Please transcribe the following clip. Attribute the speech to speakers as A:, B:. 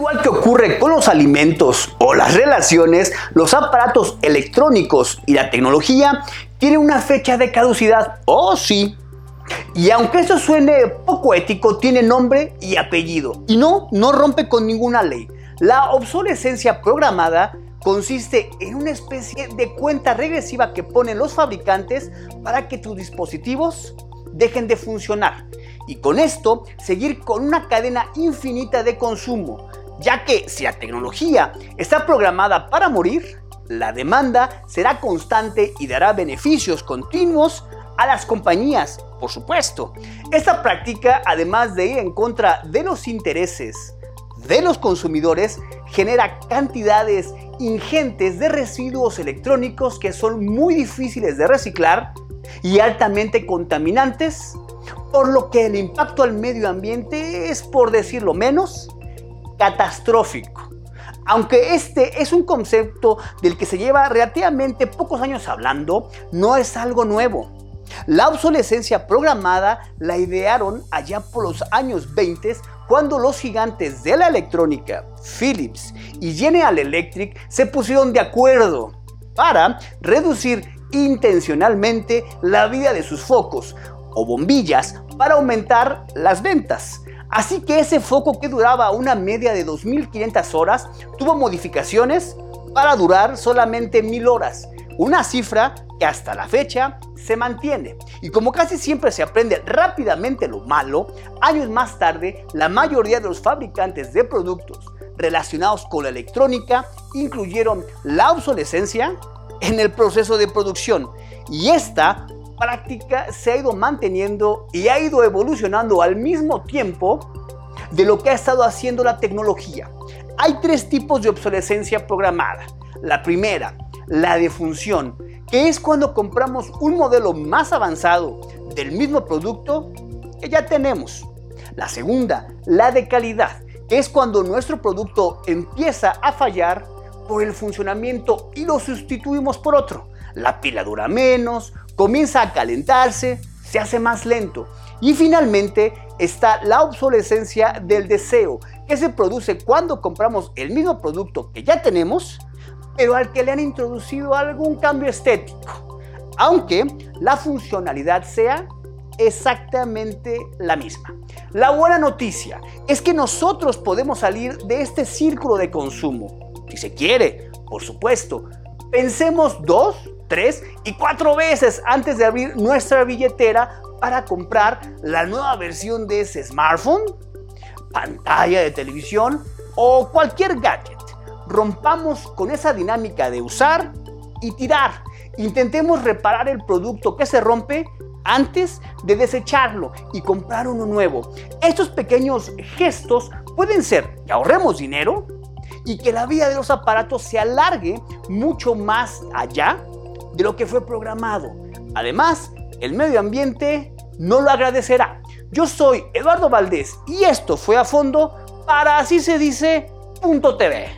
A: igual que ocurre con los alimentos o las relaciones, los aparatos electrónicos y la tecnología tienen una fecha de caducidad. Oh, sí. Y aunque eso suene poco ético, tiene nombre y apellido. Y no, no rompe con ninguna ley. La obsolescencia programada consiste en una especie de cuenta regresiva que ponen los fabricantes para que tus dispositivos dejen de funcionar y con esto seguir con una cadena infinita de consumo, ya que si la tecnología está programada para morir, la demanda será constante y dará beneficios continuos a las compañías, por supuesto. Esta práctica, además de ir en contra de los intereses de los consumidores, genera cantidades ingentes de residuos electrónicos que son muy difíciles de reciclar y altamente contaminantes, por lo que el impacto al medio ambiente es, por decirlo menos, catastrófico. Aunque este es un concepto del que se lleva relativamente pocos años hablando, no es algo nuevo. La obsolescencia programada la idearon allá por los años 20 cuando los gigantes de la electrónica, Philips y General Electric, se pusieron de acuerdo para reducir intencionalmente la vida de sus focos o bombillas para aumentar las ventas. Así que ese foco que duraba una media de 2.500 horas tuvo modificaciones para durar solamente 1.000 horas, una cifra que hasta la fecha se mantiene. Y como casi siempre se aprende rápidamente lo malo, años más tarde la mayoría de los fabricantes de productos relacionados con la electrónica incluyeron la obsolescencia en el proceso de producción y esta práctica se ha ido manteniendo y ha ido evolucionando al mismo tiempo de lo que ha estado haciendo la tecnología. Hay tres tipos de obsolescencia programada. La primera, la de función, que es cuando compramos un modelo más avanzado del mismo producto que ya tenemos. La segunda, la de calidad, que es cuando nuestro producto empieza a fallar por el funcionamiento y lo sustituimos por otro. La pila dura menos, comienza a calentarse, se hace más lento. Y finalmente está la obsolescencia del deseo, que se produce cuando compramos el mismo producto que ya tenemos, pero al que le han introducido algún cambio estético, aunque la funcionalidad sea exactamente la misma. La buena noticia es que nosotros podemos salir de este círculo de consumo, si se quiere, por supuesto. Pensemos dos, tres y cuatro veces antes de abrir nuestra billetera para comprar la nueva versión de ese smartphone, pantalla de televisión o cualquier gadget rompamos con esa dinámica de usar y tirar. Intentemos reparar el producto que se rompe antes de desecharlo y comprar uno nuevo. Estos pequeños gestos pueden ser que ahorremos dinero y que la vida de los aparatos se alargue mucho más allá de lo que fue programado. Además, el medio ambiente no lo agradecerá. Yo soy Eduardo Valdés y esto fue a fondo para así se dice punto TV.